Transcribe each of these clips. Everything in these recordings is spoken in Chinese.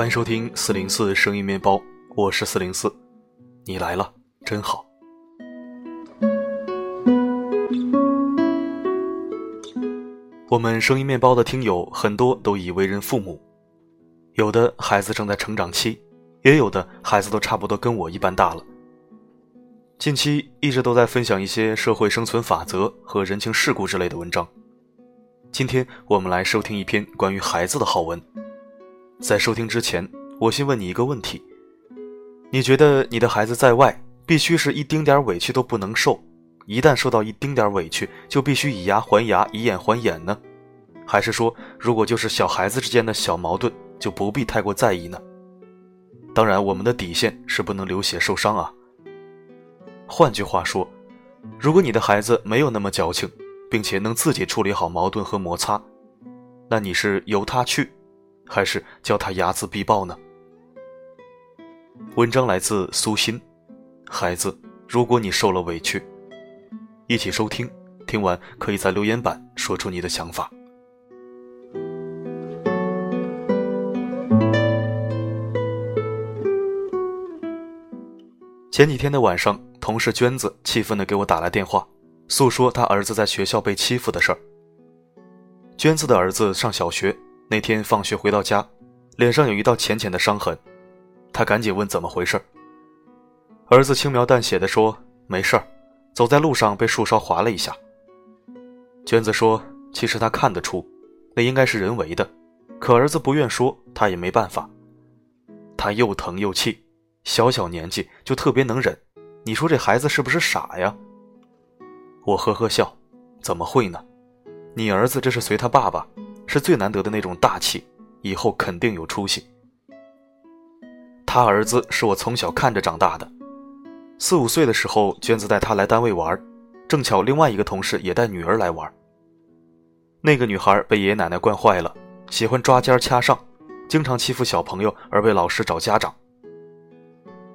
欢迎收听四零四声音面包，我是四零四，你来了真好。我们声音面包的听友很多都已为人父母，有的孩子正在成长期，也有的孩子都差不多跟我一般大了。近期一直都在分享一些社会生存法则和人情世故之类的文章。今天我们来收听一篇关于孩子的好文。在收听之前，我先问你一个问题：你觉得你的孩子在外必须是一丁点委屈都不能受，一旦受到一丁点委屈就必须以牙还牙、以眼还眼呢？还是说，如果就是小孩子之间的小矛盾，就不必太过在意呢？当然，我们的底线是不能流血受伤啊。换句话说，如果你的孩子没有那么矫情，并且能自己处理好矛盾和摩擦，那你是由他去？还是教他睚眦必报呢？文章来自苏欣。孩子，如果你受了委屈，一起收听。听完可以在留言板说出你的想法。前几天的晚上，同事娟子气愤的给我打来电话，诉说他儿子在学校被欺负的事儿。娟子的儿子上小学。那天放学回到家，脸上有一道浅浅的伤痕，他赶紧问怎么回事。儿子轻描淡写的说：“没事儿，走在路上被树梢划了一下。”娟子说：“其实他看得出，那应该是人为的，可儿子不愿说，他也没办法。他又疼又气，小小年纪就特别能忍，你说这孩子是不是傻呀？”我呵呵笑：“怎么会呢？你儿子这是随他爸爸。”是最难得的那种大气，以后肯定有出息。他儿子是我从小看着长大的，四五岁的时候，娟子带他来单位玩，正巧另外一个同事也带女儿来玩。那个女孩被爷爷奶奶惯坏了，喜欢抓尖掐上，经常欺负小朋友，而被老师找家长。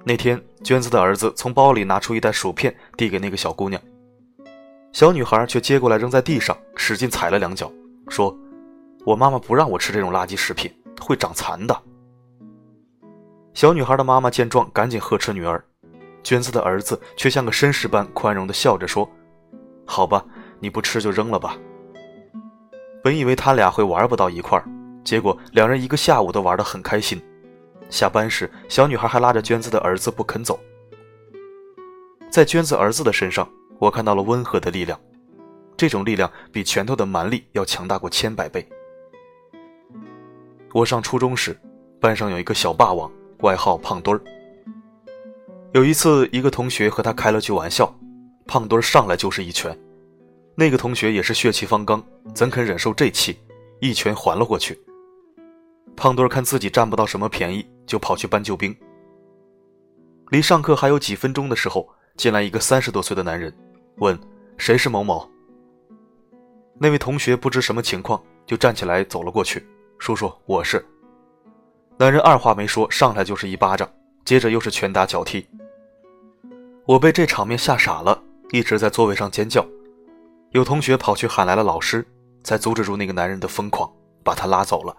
那天，娟子的儿子从包里拿出一袋薯片，递给那个小姑娘，小女孩却接过来扔在地上，使劲踩了两脚，说。我妈妈不让我吃这种垃圾食品，会长残的。小女孩的妈妈见状，赶紧呵斥女儿。娟子的儿子却像个绅士般宽容地笑着说：“好吧，你不吃就扔了吧。”本以为他俩会玩不到一块儿，结果两人一个下午都玩得很开心。下班时，小女孩还拉着娟子的儿子不肯走。在娟子儿子的身上，我看到了温和的力量，这种力量比拳头的蛮力要强大过千百倍。我上初中时，班上有一个小霸王，外号胖墩儿。有一次，一个同学和他开了句玩笑，胖墩儿上来就是一拳。那个同学也是血气方刚，怎肯忍受这气，一拳还了过去。胖墩儿看自己占不到什么便宜，就跑去搬救兵。离上课还有几分钟的时候，进来一个三十多岁的男人，问：“谁是某某？”那位同学不知什么情况，就站起来走了过去。叔叔，我是。男人二话没说，上来就是一巴掌，接着又是拳打脚踢。我被这场面吓傻了，一直在座位上尖叫。有同学跑去喊来了老师，才阻止住那个男人的疯狂，把他拉走了。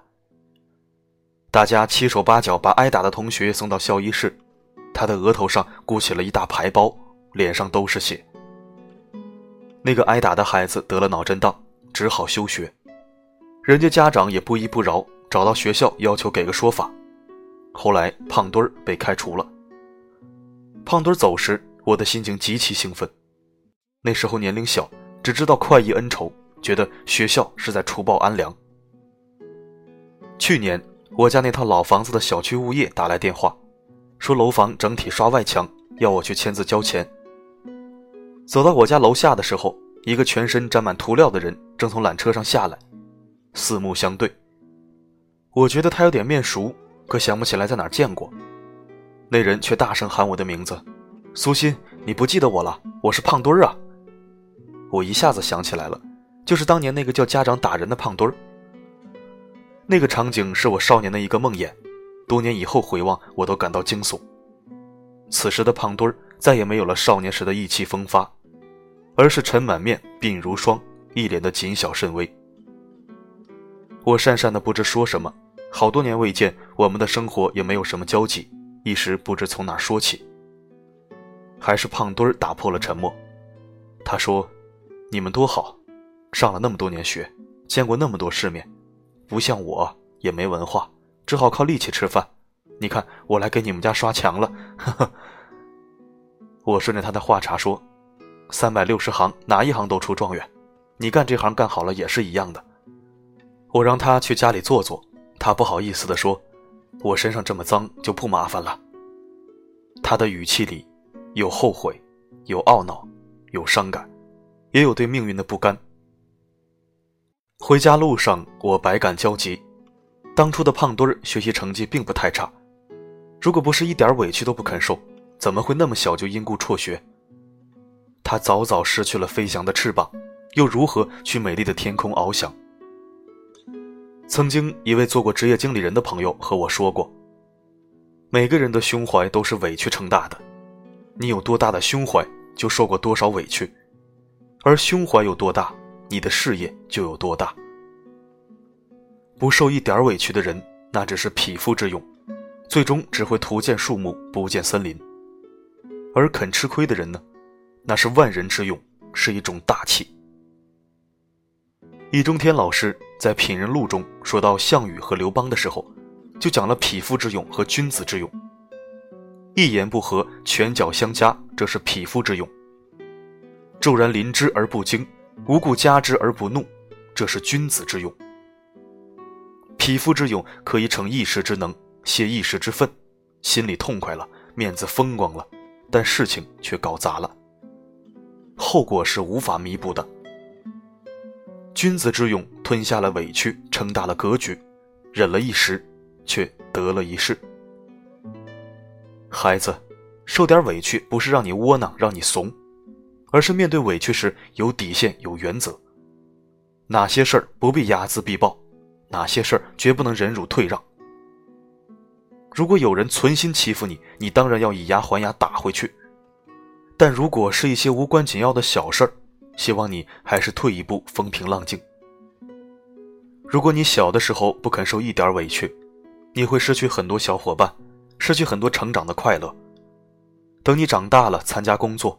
大家七手八脚把挨打的同学送到校医室，他的额头上鼓起了一大排包，脸上都是血。那个挨打的孩子得了脑震荡，只好休学。人家家长也不依不饶，找到学校要求给个说法。后来胖墩儿被开除了。胖墩儿走时，我的心情极其兴奋。那时候年龄小，只知道快意恩仇，觉得学校是在除暴安良。去年我家那套老房子的小区物业打来电话，说楼房整体刷外墙，要我去签字交钱。走到我家楼下的时候，一个全身沾满涂料的人正从缆车上下来。四目相对，我觉得他有点面熟，可想不起来在哪儿见过。那人却大声喊我的名字：“苏欣，你不记得我了？我是胖墩儿啊！”我一下子想起来了，就是当年那个叫家长打人的胖墩儿。那个场景是我少年的一个梦魇，多年以后回望，我都感到惊悚。此时的胖墩儿再也没有了少年时的意气风发，而是沉满面，鬓如霜，一脸的谨小慎微。我讪讪的不知说什么，好多年未见，我们的生活也没有什么交集，一时不知从哪说起。还是胖墩儿打破了沉默，他说：“你们多好，上了那么多年学，见过那么多世面，不像我，也没文化，只好靠力气吃饭。你看，我来给你们家刷墙了。”呵呵。我顺着他的话茬说：“三百六十行，哪一行都出状元，你干这行干好了也是一样的。”我让他去家里坐坐，他不好意思地说：“我身上这么脏，就不麻烦了。”他的语气里。有后悔，有懊恼，有伤感，也有对命运的不甘。回家路上，我百感交集。当初的胖墩儿学习成绩并不太差，如果不是一点委屈都不肯受，怎么会那么小就因故辍学？他早早失去了飞翔的翅膀，又如何去美丽的天空翱翔？曾经一位做过职业经理人的朋友和我说过：“每个人的胸怀都是委屈撑大的。”你有多大的胸怀，就受过多少委屈；而胸怀有多大，你的事业就有多大。不受一点委屈的人，那只是匹夫之勇，最终只会图见树木，不见森林；而肯吃亏的人呢，那是万人之勇，是一种大气。易中天老师在《品人录》中说到项羽和刘邦的时候，就讲了匹夫之勇和君子之勇。一言不合，拳脚相加，这是匹夫之勇；骤然临之而不惊，无故加之而不怒，这是君子之勇。匹夫之勇可以逞一时之能，泄一时之愤，心里痛快了，面子风光了，但事情却搞砸了，后果是无法弥补的。君子之勇，吞下了委屈，撑大了格局，忍了一时，却得了一世。孩子，受点委屈不是让你窝囊、让你怂，而是面对委屈时有底线、有原则。哪些事儿不必睚眦必报，哪些事儿绝不能忍辱退让。如果有人存心欺负你，你当然要以牙还牙打回去。但如果是一些无关紧要的小事儿，希望你还是退一步，风平浪静。如果你小的时候不肯受一点委屈，你会失去很多小伙伴。失去很多成长的快乐。等你长大了，参加工作，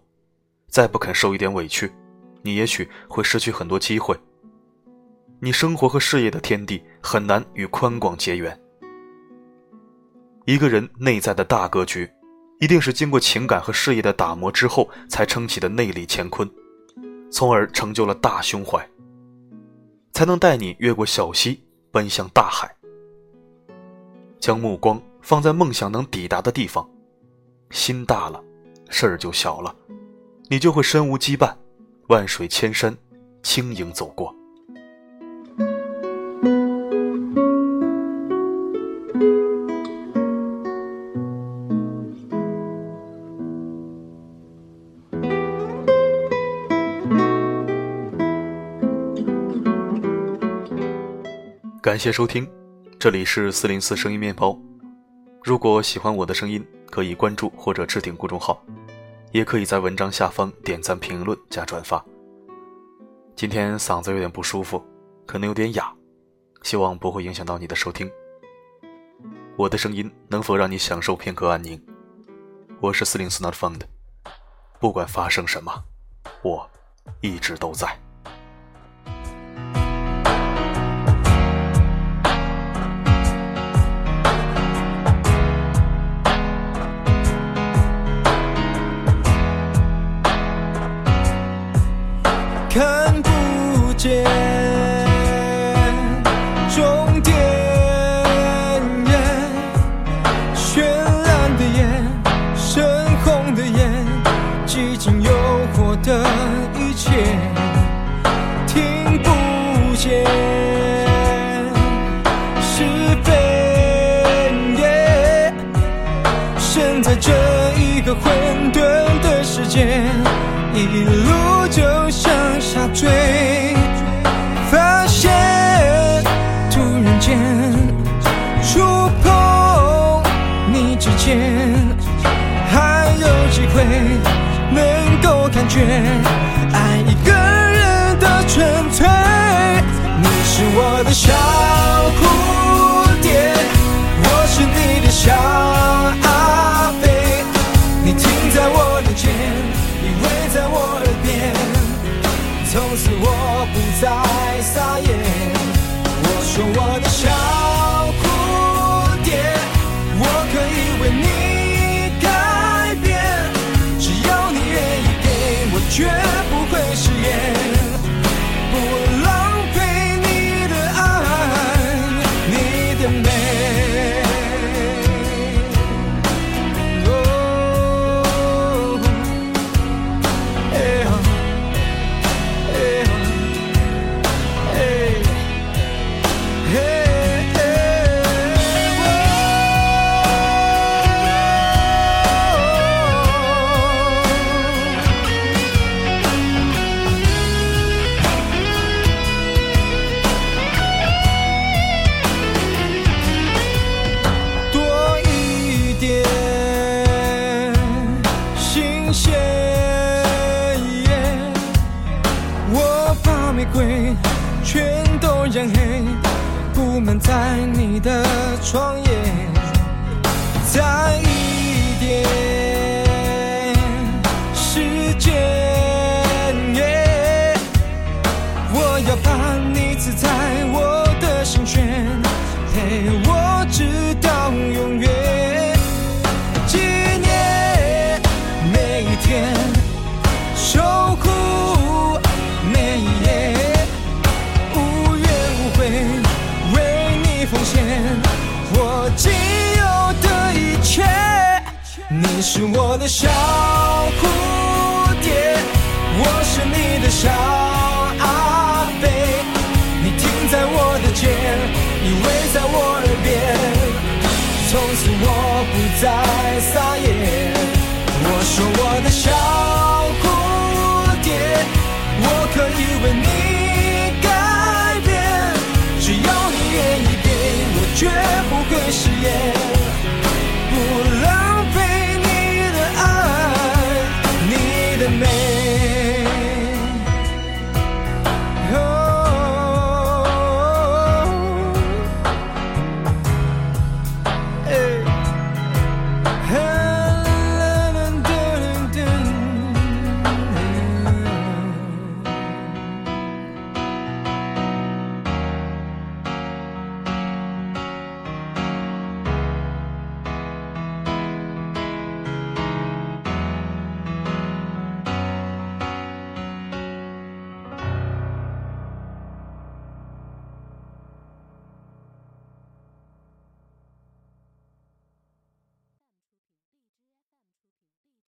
再不肯受一点委屈，你也许会失去很多机会。你生活和事业的天地很难与宽广结缘。一个人内在的大格局，一定是经过情感和事业的打磨之后才撑起的内力乾坤，从而成就了大胸怀，才能带你越过小溪，奔向大海。将目光。放在梦想能抵达的地方，心大了，事儿就小了，你就会身无羁绊，万水千山，轻盈走过。感谢收听，这里是四零四声音面包。如果喜欢我的声音，可以关注或者置顶公众号，也可以在文章下方点赞、评论、加转发。今天嗓子有点不舒服，可能有点哑，希望不会影响到你的收听。我的声音能否让你享受片刻安宁？我是四零四 Not Found，不管发生什么，我一直都在。见，听不见，是非。生在这一个混沌的世界，一路就向下坠，发现突然间触碰你指尖，还有机会感觉爱一个人的纯粹。你是我的小蝴蝶我是你的小阿飞。你停在我的肩依偎在我耳边从此我不再撒野。我说我小阿飞你停在我的肩依偎在我耳边从此我不再撒野我说我的小蝴蝶我可以为你改变只要你愿意给我绝不会食言。